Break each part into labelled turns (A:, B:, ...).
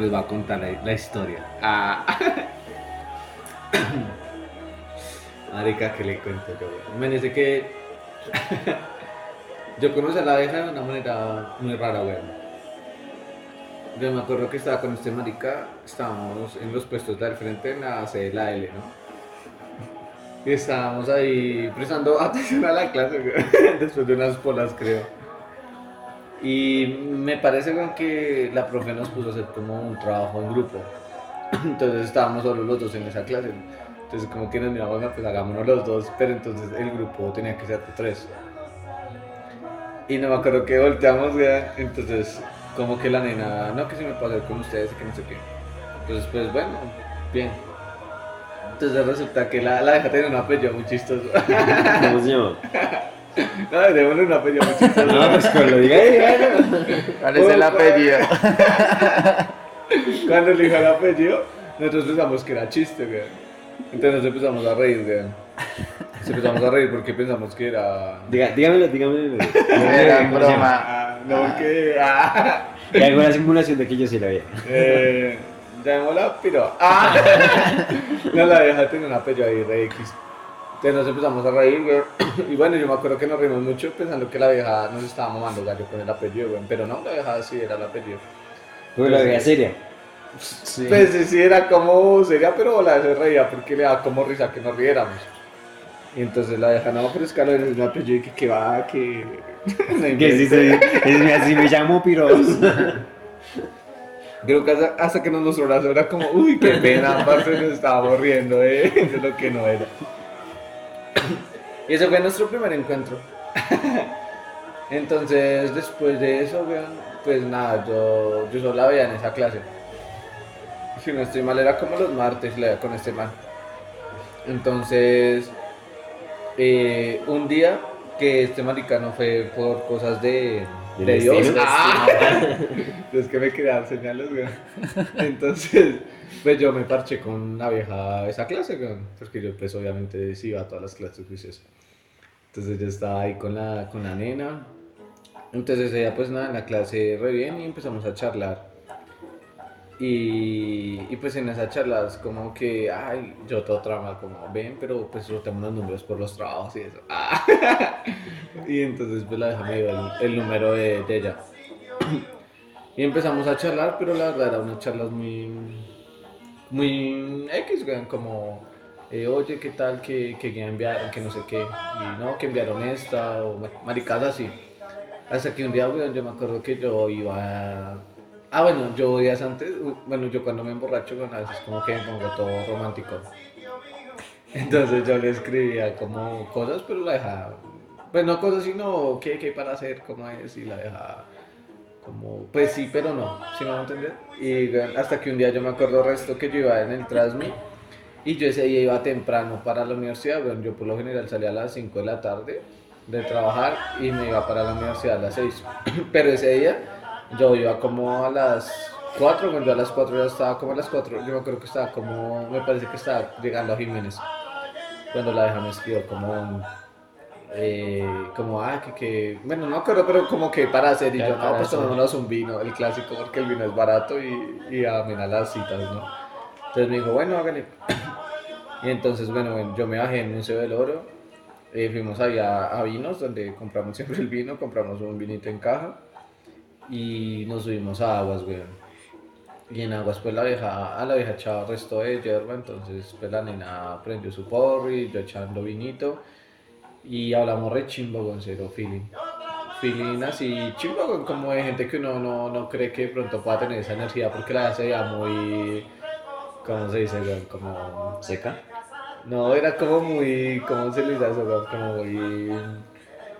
A: les va a contar la, la historia. Ah. Marica, que le cuento yo. Me dice que yo conocí a la abeja de una manera muy rara, weón. Yo me acuerdo que estaba con este marica, estábamos en los puestos del frente en la sede de la L, ¿no? Y estábamos ahí prestando atención a la clase, weón, después de unas polas, creo. Y me parece que la profe nos puso a hacer como un trabajo en grupo. Entonces estábamos solo los dos en esa clase. Entonces como que nos miramos, "No, pues hagámonos los dos, pero entonces el grupo tenía que ser de tres. Y no me acuerdo que volteamos, weón, entonces como que la nena, no, que se me pasa con ustedes y que no sé qué. Entonces pues bueno, bien. Entonces resulta que la, la deja tener un apellido muy chistoso.
B: ¿Cómo se llama?
A: no, démosle un apellido muy chistoso.
B: No, pues con lo diga.
C: ¿Cuál es el apellido?
A: Cuando le dijo el apellido, nosotros pensamos que era chiste, weón. Entonces nos empezamos a reír, weón. Nos empezamos a reír porque pensamos que era.
B: Diga, dígamelo, dígamelo.
C: Era
B: ¿Cómo se llama?
C: broma.
A: Ah, no, que. Ah,
B: Y hago una simulación de que yo sí la veía.
A: eh, llamémosla, pero. Ah, no la deja tener un apellido ahí, re X. Entonces nos empezamos a reír, weón. Y bueno, yo me acuerdo que nos reímos mucho pensando que la vieja nos estaba mamando gallo con el apellido, weón. Pero no, la vieja sí era el apellido.
B: Porque la veía seria.
C: Sí.
A: Pues sí, sí, era como seria, pero la se reía porque le daba como risa que nos riéramos. Y entonces la deja, no, pero es que lo un apellido que, que va, que. no
B: Que sí, es, así me llamo Piros.
A: Creo que hasta, hasta que nos mostró la era como, uy, qué pena, parce, nos estábamos riendo eh, de lo que no era. Y ese fue nuestro primer encuentro. Entonces, después de eso, pues nada, yo, yo solo la veía en esa clase. Si no estoy mal, era como los martes, con este man. Entonces, eh, un día que este maricano fue por cosas de,
B: ¿Del
A: de Dios.
B: destino?
A: Ah, es que me quería dar señales, weón. Entonces, pues yo me parché con una vieja esa clase, weón. Porque yo, pues, obviamente, sí iba a todas las clases juicios. Entonces, yo estaba ahí con la, con la nena. Entonces, ella, pues, nada, en la clase re bien y empezamos a charlar. Y, pues en esas charlas como que, ay, yo todo trama, como ven, pero pues rotemos los números por los trabajos y eso. Y entonces pues la deja me dio el, el número de, ella. y empezamos a charlar, pero la verdad eran unas charlas muy, muy X, como, eh, oye, ¿qué tal que, que ya enviaron, que no sé qué? Y no, que enviaron esta, o ma- maricadas así. Hasta que un día, yo me acuerdo que yo iba a... Ah, bueno, yo días antes, bueno, yo cuando me emborracho, bueno, a veces como que me pongo todo romántico. Entonces yo le escribía como cosas, pero la dejaba, pues no cosas, sino qué, qué para hacer, cómo es, y la dejaba como, pues sí, pero no, si me van a entender? Y hasta que un día yo me acuerdo resto que yo iba en el Transmi, y yo ese día iba temprano para la universidad, bueno, yo por lo general salía a las 5 de la tarde de trabajar y me iba para la universidad a las 6. Pero ese día yo iba como a las 4, cuando yo a las 4 ya estaba como a las 4, yo me acuerdo que estaba como, me parece que estaba llegando a Jiménez. Cuando la deja me escribió como, eh, como, ah, que, que, bueno, no acuerdo, pero como que para hacer, y yo, no, pues tomémonos un vino, el clásico, porque el vino es barato y, y a mí las citas, ¿no? Entonces me dijo, bueno, hágale. Y entonces, bueno, bueno, yo me bajé en Museo del Oro, eh, fuimos allá a Vinos, donde compramos siempre el vino, compramos un vinito en caja y nos subimos a Aguas, weón. Y en Aguas, pues la vieja, a la vieja echaba resto de hierba, entonces pues la nena prendió su porri, yo echando vinito y hablamos re chimbo, con cero feeling. Feeling así chimbo, weón, como de gente que uno no, no cree que de pronto pueda tener esa energía porque la hace ya muy, ¿cómo se dice, weón? Como
B: ¿Seca?
A: no, era como muy, ¿cómo se le dice eso? weón? Como muy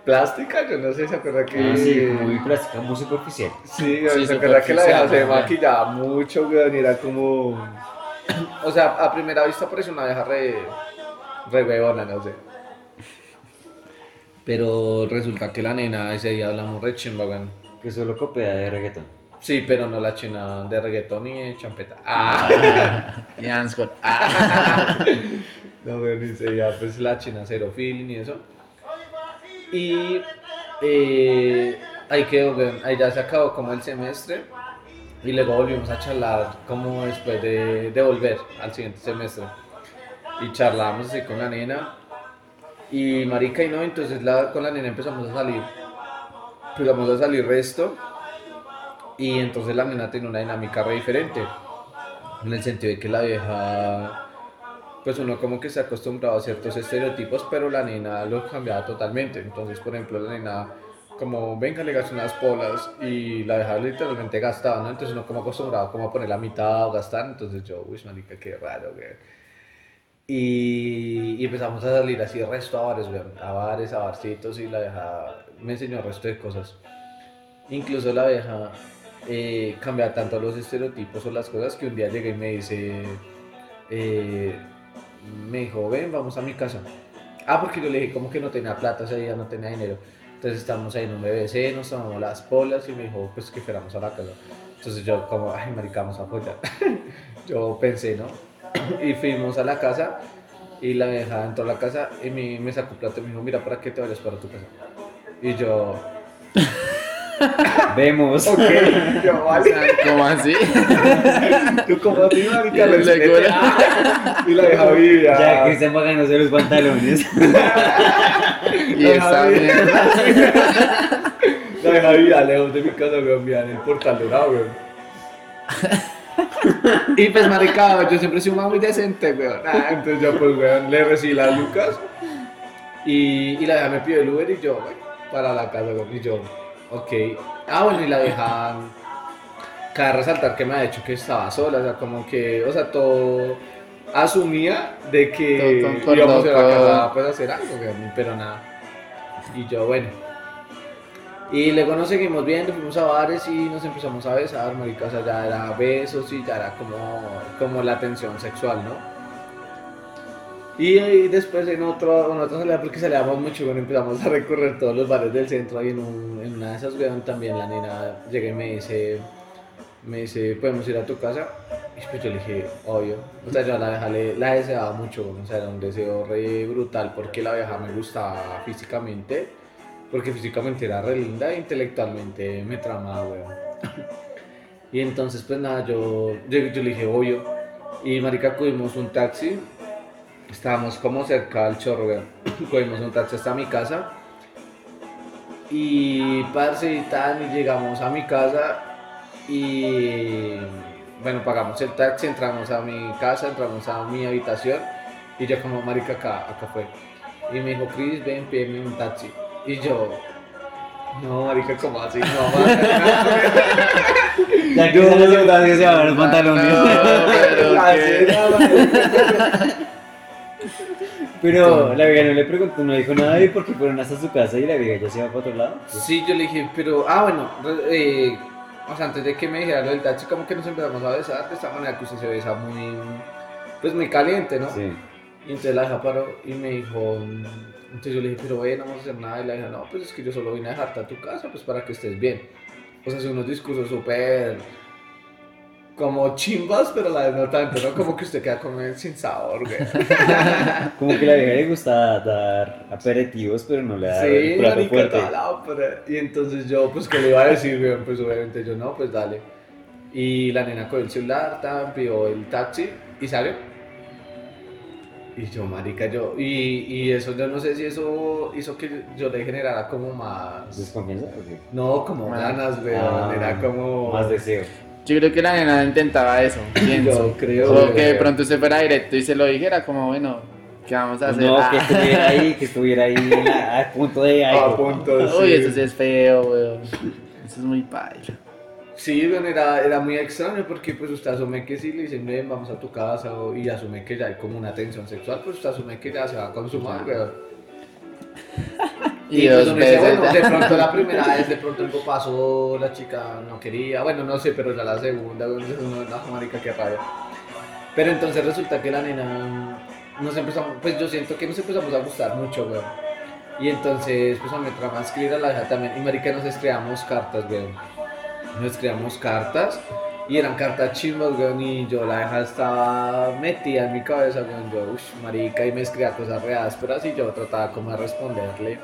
A: plástica, yo no sé, ¿se acuerda que...?
B: Ah, sí, muy plástica, muy superficial.
A: Sí,
C: Sí,
A: ¿se acuerda que la vieja se maquillaba mucho, weón? Y era como... O sea, a primera vista parece una vieja re... re weona, no sé. Pero resulta que la nena ese día hablamos re chimba, weón.
B: Que solo copia de reggaetón.
A: Sí, pero no la china de reggaetón ni de champeta. Ah.
C: Scott. Ah.
A: No, pero ni se ya, pues la china cero feeling y eso. Y eh, ahí quedó, ahí ya se acabó como el semestre. Y luego volvimos a charlar como después de, de volver al siguiente semestre. Y charlábamos así con la nena. Y marica y no, entonces la, con la nena empezamos a salir. Empezamos a salir resto. Y entonces la nena tiene una dinámica re diferente. En el sentido de que la vieja pues uno como que se ha acostumbrado a ciertos estereotipos, pero la nena lo cambiaba totalmente. Entonces, por ejemplo, la nena, como venga, le gasta unas polas y la deja literalmente gastada, ¿no? Entonces uno como acostumbrado como a poner la mitad o gastar, entonces yo, uy, marica, qué raro, güey. Y, empezamos a salir así resto a bares, güey, a bares, a barcitos y la vieja me enseñó el resto de cosas. Incluso la vieja eh, tanto los estereotipos o las cosas que un día llegué y me dice... Eh, me dijo, ven, vamos a mi casa. Ah, porque yo le dije como que no tenía plata, o sea, ya no tenía dinero. Entonces estábamos ahí en un BBC, nos tomamos las polas y me dijo, pues que fuéramos a la casa. Entonces yo como, ay, marica, vamos a apoyar. yo pensé, ¿no? y fuimos a la casa y la vieja entró a la casa y me, me sacó plata y me dijo, mira, ¿para qué te vayas para tu casa? Y yo,
B: Vemos.
A: ok, yo, vale.
C: ¿Cómo así?
A: Yo como
C: Y le
A: respete.
C: cura.
A: Y la vieja vivía.
B: Ya que están bajándose los pantalones.
C: Y esta mierda.
A: La vieja vivía lejos de mi casa, weón, vivía en el portal dorado, weón. Y pues, marica, yo siempre sido un man muy decente, weón. Ah, entonces yo, pues, weón, le recibí las lucas y, y la vieja me pidió el Uber y yo, para la casa, weón. Y yo, ok. Ah, bueno, y la vieja, cabe resaltar que me ha dicho que estaba sola, o sea, como que, o sea, todo asumía de que
C: Todo
A: íbamos a ir a casa pues, a hacer algo, pero nada. Y yo, bueno. Y luego nos seguimos viendo, fuimos a bares y nos empezamos a besar, marica, o sea, ya era besos y ya era como, como la tensión sexual, ¿no? Y, ahí después en otro, en otra salida, porque salíamos mucho, empezamos a recorrer todos los bares del centro y en, un- en una de esas, weón, también la nena llega y me dice, me dice, ¿podemos ir a tu casa? Y pues yo le dije, obvio. O sea, yo la vieja le, la deseaba mucho, o sea, era un deseo brutal porque la vieja me gustaba físicamente, porque físicamente era re linda e intelectualmente me tramaba, weón. Y entonces, pues nada, yo, yo, yo le dije, obvio. Y marica, cogimos un taxi, estábamos como cerca del chorro, weón. Cogimos un taxi hasta mi casa. Y parce y tal, y llegamos a mi casa y bueno, pagamos el taxi, entramos a mi casa, entramos a mi habitación y yo como marica acá, acá fue. Y me dijo, Chris, ven, pídeme un taxi. Y yo, no, marica, ¿cómo así? No, marica.
B: Ya que que se bajan los pantalones.
C: No, pero
A: La
B: vieja no le preguntó, no dijo nada de por qué fueron hasta su casa y la vieja ya se iba para otro lado.
A: Sí, yo le dije, pero, ah, bueno, eh, o sea, antes de que me dijera lo del taxi, como que nos empezamos a besar de esta manera que usted se besa muy, pues muy caliente, ¿no?
B: Sí.
A: Y entonces la hija paró y me dijo, mm, entonces yo le dije, pero bueno, no vamos a hacer nada. Y la hija, no, pues es que yo solo vine a dejarte a tu casa, pues para que estés bien. O sea, son unos discursos súper como chimbas, pero a la vez no tanto, ¿no? Como que usted queda como sin sabor, güey.
B: Como que la vieja le gusta dar aperitivos, pero no le da
A: Sí,
B: el plato fuerte.
A: la ópera. Y entonces yo, pues, ¿qué le iba a decir, güey? Pues obviamente yo, no, pues dale. Y la nena con el celular, tan, pidió el taxi y salió. Y yo, marica, yo, y, y eso, yo no sé si eso hizo que yo le generara como más,
B: ¿Desconfianza?
A: No, como
C: Más-
A: ganas, güey,
B: Ah,
A: era como...
B: Más deseo.
C: Yo creo que la nena intentaba eso, pienso.
A: Yo creo,
C: O que de pronto se fuera directo y se lo dijera como, bueno, ¿qué vamos a hacer?
B: No,
C: Ah.
B: que estuviera ahí, que estuviera ahí a, a punto de
A: A
B: algo.
A: punto,
C: Uy,
A: sí.
C: eso sí es feo, weón. Eso es muy paila.
A: Sí, bueno, era, era muy extraño porque pues usted asume que si le dicen, ven, vamos a tu casa o- y asume que ya hay como una tensión sexual, pues usted asume que ya se va a consumar, weón.
C: Y,
A: pues
C: dos
A: dice,
C: veces.
A: bueno, de pronto la primera vez, de pronto algo pasó, la chica no quería, bueno, no sé, pero ya la segunda, uno, no, marica, qué rabia. Pero entonces resulta que la nena nos empezamos, pues yo siento que nos empezamos a gustar mucho, weón. Y entonces, pues a me trama escribir a la hija también, y marica, nos escribíamos cartas, weón. Nos escribíamos cartas, y eran cartas chimbas, weón, y yo la hija estaba metida en mi cabeza, weón, yo, uff, marica, y me escribía cosas reales, pero así yo trataba como de responderle.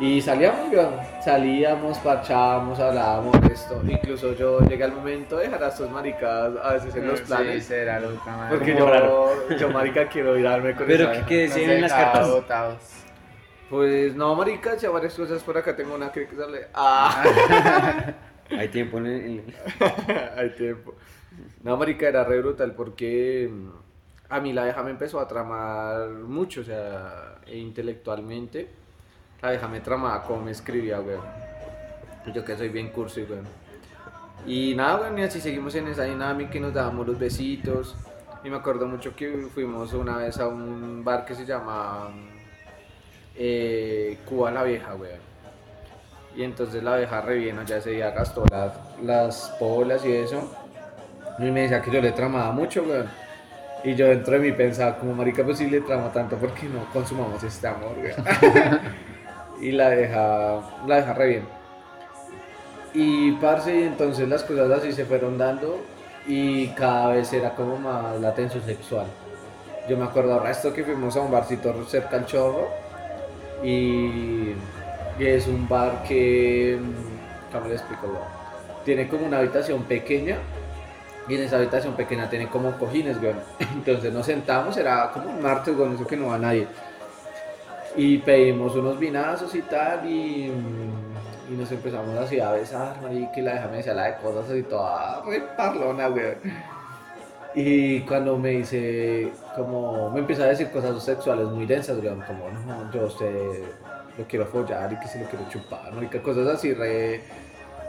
A: Y salíamos, weón. Salíamos, parchábamos, hablábamos de esto. Incluso yo llegué al momento de dejar a estos maricas a veces en los
C: Sí,
A: planes.
C: será loca, madre.
A: Porque yo, yo, marica, quiero irme con
B: Pero
A: esa
B: ¿qué, decían
C: Nos
B: en las cartas?
C: botados.
A: Pues no, marica, ya varias cosas por acá tengo una que sale. Ah,
B: Hay tiempo en el...
A: hay tiempo. No, marica, era re brutal porque mm, a mí la vieja me empezó a tramar mucho, o sea, e intelectualmente. La vieja me tramaba como me escribía, weón. Yo que soy bien cursi, weón. Y nada, weón, y así seguimos en esa dinámica y nos dábamos los besitos. Y me acuerdo mucho que fuimos una vez a un bar que se llama eh, Cuba la Vieja, weón. Y entonces la vieja re bien, ya ese día gastó las, las polas y eso. Y me decía que yo le tramaba mucho, weón. Y yo dentro de mí pensaba, como marica, pues sí le tramo tanto, ¿por qué no consumamos este amor, weón? y la deja, la deja re bien. Y parce, y entonces las cosas así se fueron dando y cada vez era como más la tensión sexual. Yo me acuerdo ahora esto que fuimos a un barcito cerca al chorro y, es un bar que, mm, ¿cómo le explico? Tiene como una habitación pequeña y en esa habitación pequeña tiene como cojines, weón. Entonces nos sentamos, era como un martes, con eso que no va nadie. Y pedimos unos vinazos y tal, y, y nos empezamos así a besar, y la deja me decía la de cosas así toda re parlona, weón. Y cuando me dice, como, me empieza a decir cosas sexuales muy densas, weón, como, no, yo usted lo quiero follar y que se lo quiero chupar, marica, cosas así re...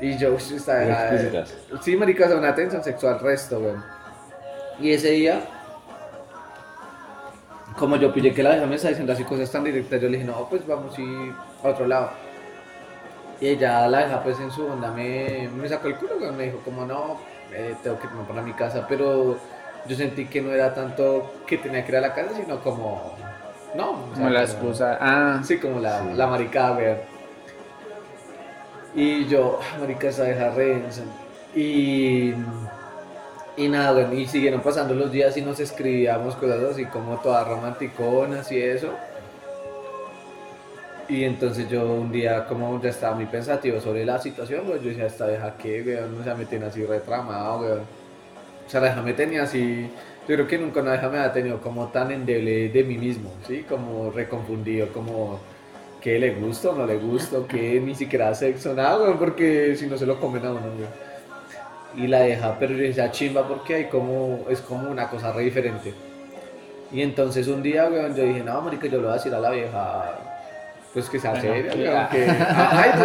A: Y yo, vieja-
B: explícitas.
A: Sí, marica, sea, una tensión sexual resto, weón. Y ese día, como yo pillé que la vieja me estaba diciendo así cosas tan directas, yo le dije, no, pues vamos a ir a otro lado. Y ella, la vieja, pues en su onda me, me sacó el culo, weón. Me dijo, como no, eh, tengo que irme para mi casa, pero yo sentí que no era tanto que tenía que ir a la casa, sino como, no. o sea,
C: Como la excusa. Ah,
A: Sí, como la,
B: Sí.
A: la maricada, weón. Y yo, ah, marica, esa vieja re densa. Y, y nada, weón, y siguieron pasando los días y nos escribíamos cosas así como todas romanticonas y eso. Y entonces yo un día como ya estaba muy pensativo sobre la situación, pues yo decía, esta vieja que, weón, o sea, me tiene así retramado, weón. O sea, la vieja me tenía así, yo creo que nunca una vieja me ha tenido como tan endeble de mí mismo, ¿sí? Como reconfundido, como que le gusta o no le gusta, que ni siquiera sexo, nada, weón, porque si no se lo comen a uno, weón. Y la deja, pero yo decía chimba porque hay como, es como una cosa re diferente. Y entonces un día, weón, yo dije, no, marica, yo le voy a decir a la vieja, pues que sea
C: Bueno,
A: seria,
C: que-.
A: Ay, ¿tú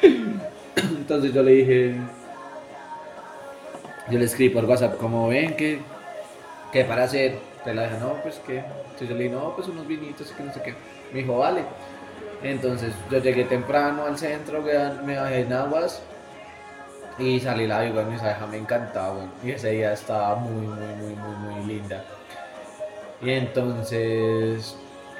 A: qué? Entonces yo le dije, yo le escribí por WhatsApp, como ven, que, que para hacer, te la deja, no, pues que, entonces yo le dije, no, pues unos vinitos y que no sé qué, me dijo, vale, entonces yo llegué temprano al centro, me bajé en aguas y salí la y weón, esa vieja me encantaba, weón, y ese día estaba muy, muy, muy, muy, muy linda, y entonces,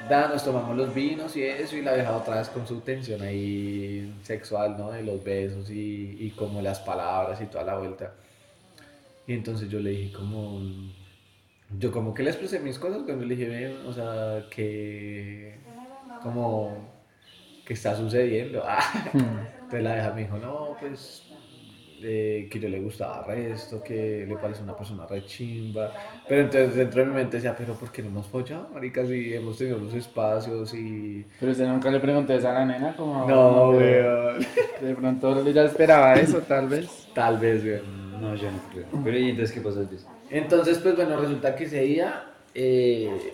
A: da, nos tomamos los vinos y eso, y la vieja otra vez con su tensión ahí sexual, ¿no? De los besos y, y como las palabras y toda la vuelta. Y entonces yo le dije como, yo como que le expresé mis cosas cuando le dije, "Ven, o sea, que, como, que está sucediendo. Entonces la vieja me dijo, no, pues, eh, que yo le gustaba resto, que le parece una persona re chimba. Pero entonces dentro de mi mente decía, pero ¿por qué no hemos follado, marica? Si hemos tenido los espacios y...
C: pero usted nunca le preguntó eso a la nena, como.
A: No, weón.
C: De pronto ella esperaba eso, tal vez.
A: Tal vez, weón.
B: No, yo no creo. Pero ¿y entonces qué pasó?
A: Entonces, pues bueno, resulta que ese día eh,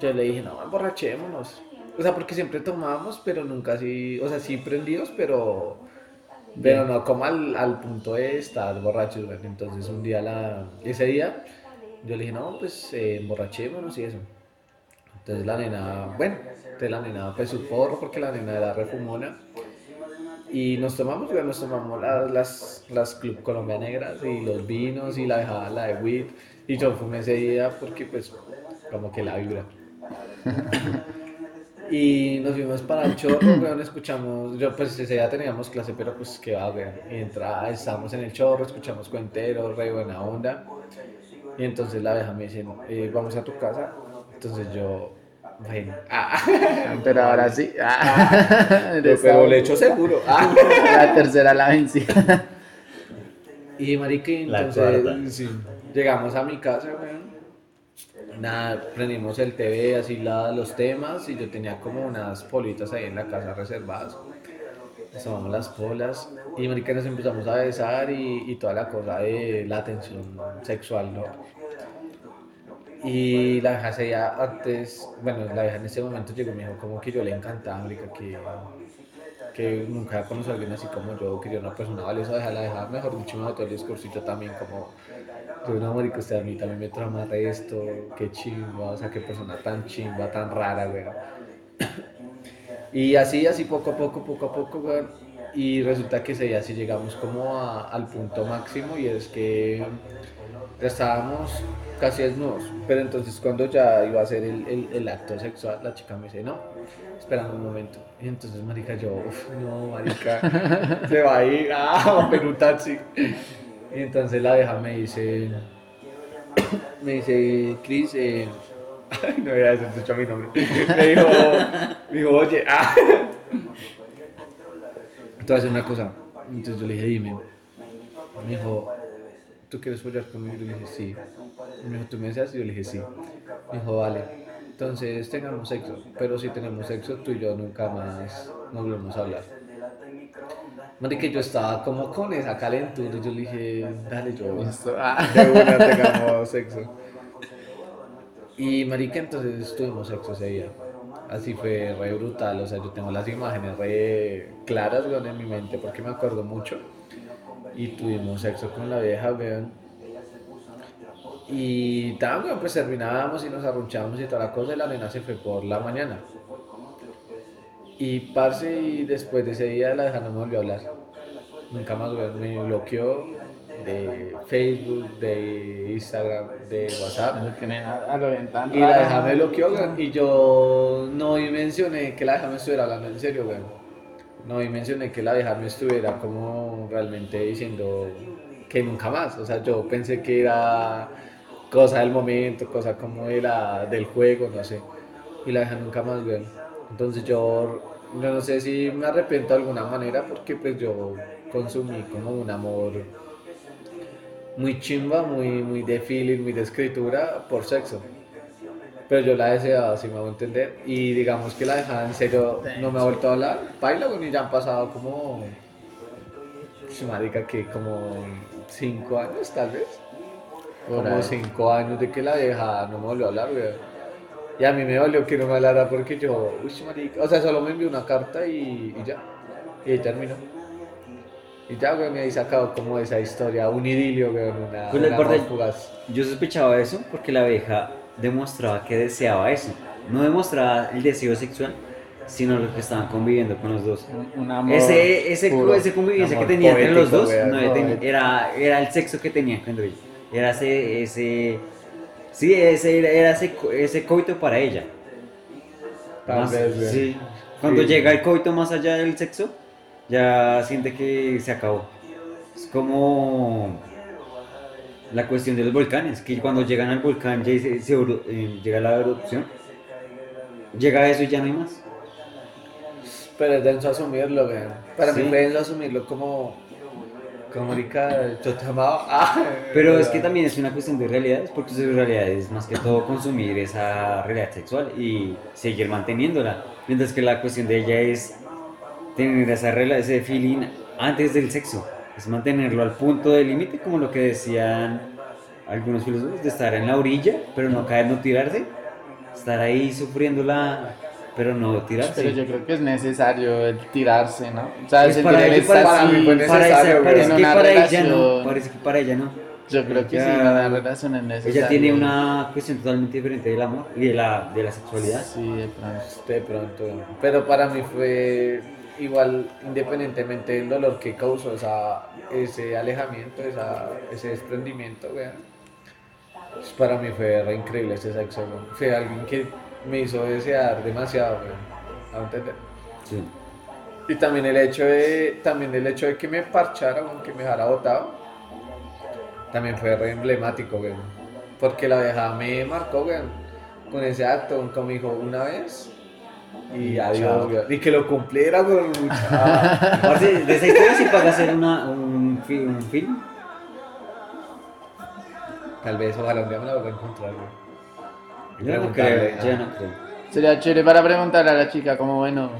A: yo le dije, no, emborrachémonos. O sea, porque siempre tomábamos, pero nunca así, o sea, sí prendidos, pero, pero no como al, al punto de estar borrachos. Entonces, un día, la, ese día, yo le dije, no, pues eh, emborrachémonos y eso. Entonces, la nena, bueno, entonces la nena fue su porro porque la nena era refumona. Y nos tomamos, nos tomamos la- las, las Club Colombia Negras y los vinos y la dejaba la de weed. Y yo fumé ese día porque, pues, como que la vibra. y nos fuimos para el chorro, weón, escuchamos, yo pues ese día teníamos clase, pero pues que va, weón. Y entra, estábamos en el chorro, escuchamos cuenteros, re buena onda. Y entonces la vieja me dice, eh, vamos a tu casa. Entonces yo, Bueno, ah,
C: Pero ahora sí. Ah.
A: pero le echo seguro. Ah.
C: La tercera la vencí.
A: Y marica, entonces sí, llegamos a mi casa, weón. Nada, prendimos el TV, así la, los temas, y yo tenía como unas politas ahí en la casa reservadas. Nos tomamos las polas, y marica nos empezamos a besar y, y toda la cosa de la atención sexual, ¿no? Y la vieja se ya antes, bueno, la vieja en ese momento llegó y me dijo como que yo le encantaba, marica, que, que nunca conocí a alguien así como yo, que yo una persona valiosa, deja la mejor dicho, me botó el discursito también como, yo una marica, usted a mí también me trama esto, qué chimba, o sea, qué persona tan chimba, tan rara, güey. Y así, así poco a poco, poco a poco, güey. Y resulta que ese día sí llegamos como a- al punto máximo y es que estábamos casi desnudos. Pero entonces cuando ya iba a ser el, el- acto sexual, la chica me dice, no, esperando un momento. Y entonces, marica, yo, "Uf, no, marica, se va a ir, ah, va a un taxi. Y entonces la vieja me dice, me dice, Cris, eh, no voy a decir mi nombre. Me dijo, me dijo, oye, ah. Entonces una cosa. Entonces yo le dije, dime. Me dijo, ¿tú quieres follar conmigo? Yo le dije, sí. Me dijo, ¿tú me deseas? Y yo le dije, sí. Me dijo, vale. Entonces tengamos sexo. Pero si tenemos sexo, tú y yo nunca más nos volvemos a hablar. Marica, yo estaba como con esa calentura. Yo le dije, dale, yo.
C: Listo. Ah.
A: De una tengamos sexo. Y marica, entonces tuvimos sexo ese día. Así fue re brutal, o sea, yo tengo las imágenes re claras, weón, en mi mente porque me acuerdo mucho. Y tuvimos sexo con la vieja, weón. Y weón, pues terminábamos y nos arrunchábamos y toda la cosa y la nena se fue por la mañana. Y parce, y después de ese día la vieja no me volvió a hablar. Nunca más, me bloqueó de Facebook, de Instagram, de WhatsApp.
C: No tiene nada, lo ven tan
A: Y la
C: raro.
A: vieja me bloqueó, y yo no mencioné que la vieja me estuviera hablando en serio, weón. No mencioné que la vieja me estuviera como realmente diciendo que nunca más. O sea, yo pensé que era cosa del momento, cosa como de la, del juego, no sé. Y la vieja nunca más, weón. Entonces yo, yo no sé si me arrepiento de alguna manera porque pues yo consumí como un amor muy chimba, muy, muy de feeling, muy de escritura por sexo. Pero yo la deseaba, si me hago entender. Y digamos que la dejaba en serio, no me ha vuelto a hablar. Baila, bueno, y ya han pasado como. Marica, que como cinco años, tal vez. Como cinco años de que la vieja no me volvió a hablar, güey. Y a mí me dolió que no me hablara porque yo, uy, marica. O sea, solo me envió una carta y, y ya. Y ahí terminó. Y ya, güey, me había sacado como esa historia, un idilio, güey, una,
B: Pues
A: una
B: parte-. Yo sospechaba eso porque la abeja demostraba que deseaba eso. No demostraba el deseo sexual, sino lo que estaban conviviendo con los dos.
C: Un, un amor
B: Ese, ese,
C: puro.
B: ese convivencia que tenían entre los dos no, era, era el sexo que tenían cuando ella. Era ese, ese sí, ese, era- ese, ese coito para ella.
A: Tal
B: Más-
A: vez,
B: sí. Cuando
A: Sí.
B: llega el coito más allá del sexo, ya siente que se acabó. Es como la cuestión de los volcanes, que cuando llegan al volcán ya se, se eru- eh, llega la erupción, llega eso y ya no hay más.
A: Pero es denso asumirlo, güey. Para
B: Sí.
A: mí fue denso asumirlo como. Como te amaba. Ah,
B: Pero es que también es una cuestión de realidades, porque su realidad es más que todo consumir esa realidad sexual y seguir manteniéndola. Mientras que la cuestión de ella es tener esa ese feeling antes del sexo. Es mantenerlo al punto del límite, como lo que decían algunos filósofos, de estar en la orilla, pero no caer, no tirarse. Estar ahí sufriéndola, pero no tirarse.
C: Pero yo creo que es necesario el tirarse, ¿no? O sea,
B: Pues
C: sentir
B: para
C: el
B: ella
A: para
C: éxtasis.
B: para esa- parece que para ella no, parece que para ella no.
C: Yo creo que sí,
B: Ella-
C: una relación es necesaria.
B: Ella tiene una cuestión totalmente diferente del amor y de la, de la sexualidad.
C: Sí, de pronto.
A: De pronto. Pero para mí fue igual, independientemente del dolor que causó esa, ese alejamiento, esa, ese desprendimiento, güey. pues para mí fue re increíble ese sexo, güey. Fue alguien que me hizo desear demasiado, güey. ¿A entender?
B: Sí.
A: Y también el hecho de, también el hecho de que me parchara, güey, que me dejara botado, también fue re emblemático, güey. Porque la vieja me marcó, güey. con ese acto, como dijo una vez. Y adiós. Y que lo cumpliera, güey. mucha-
B: Aparte, de esa historia sí paga hacer una, un, fi- un film.
A: Tal vez, ojalá un día me la vuelva a encontrar, güey.
B: Yo no
A: Preguntarle,
B: creo, yo
A: ah.
B: no creo.
C: Sería chévere para preguntarle a la chica como, bueno,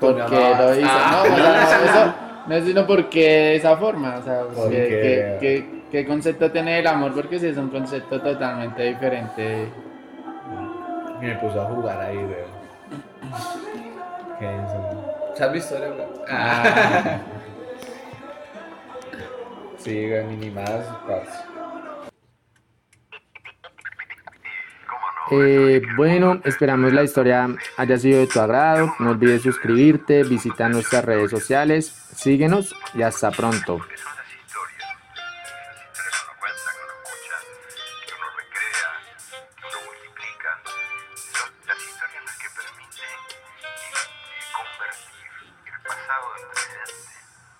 C: ¿por
A: me
C: qué lo
A: amabas.
C: hizo?
A: Ah.
C: No, o sea, no, eso no es sino por qué de esa forma, o sea,
A: ¿Por
C: ¿qué,
A: qué?
C: qué- qué- qué concepto tiene el amor? Porque sí es un concepto totalmente diferente.
A: Y me puso a jugar ahí, güey. Qué denso. ¿Se has visto, güey?
C: Ah,
A: Sí, güey, minimadas, parce.
D: Eh, bueno, esperamos la historia haya sido de tu agrado. No olvides suscribirte, visita nuestras redes sociales, síguenos y hasta pronto.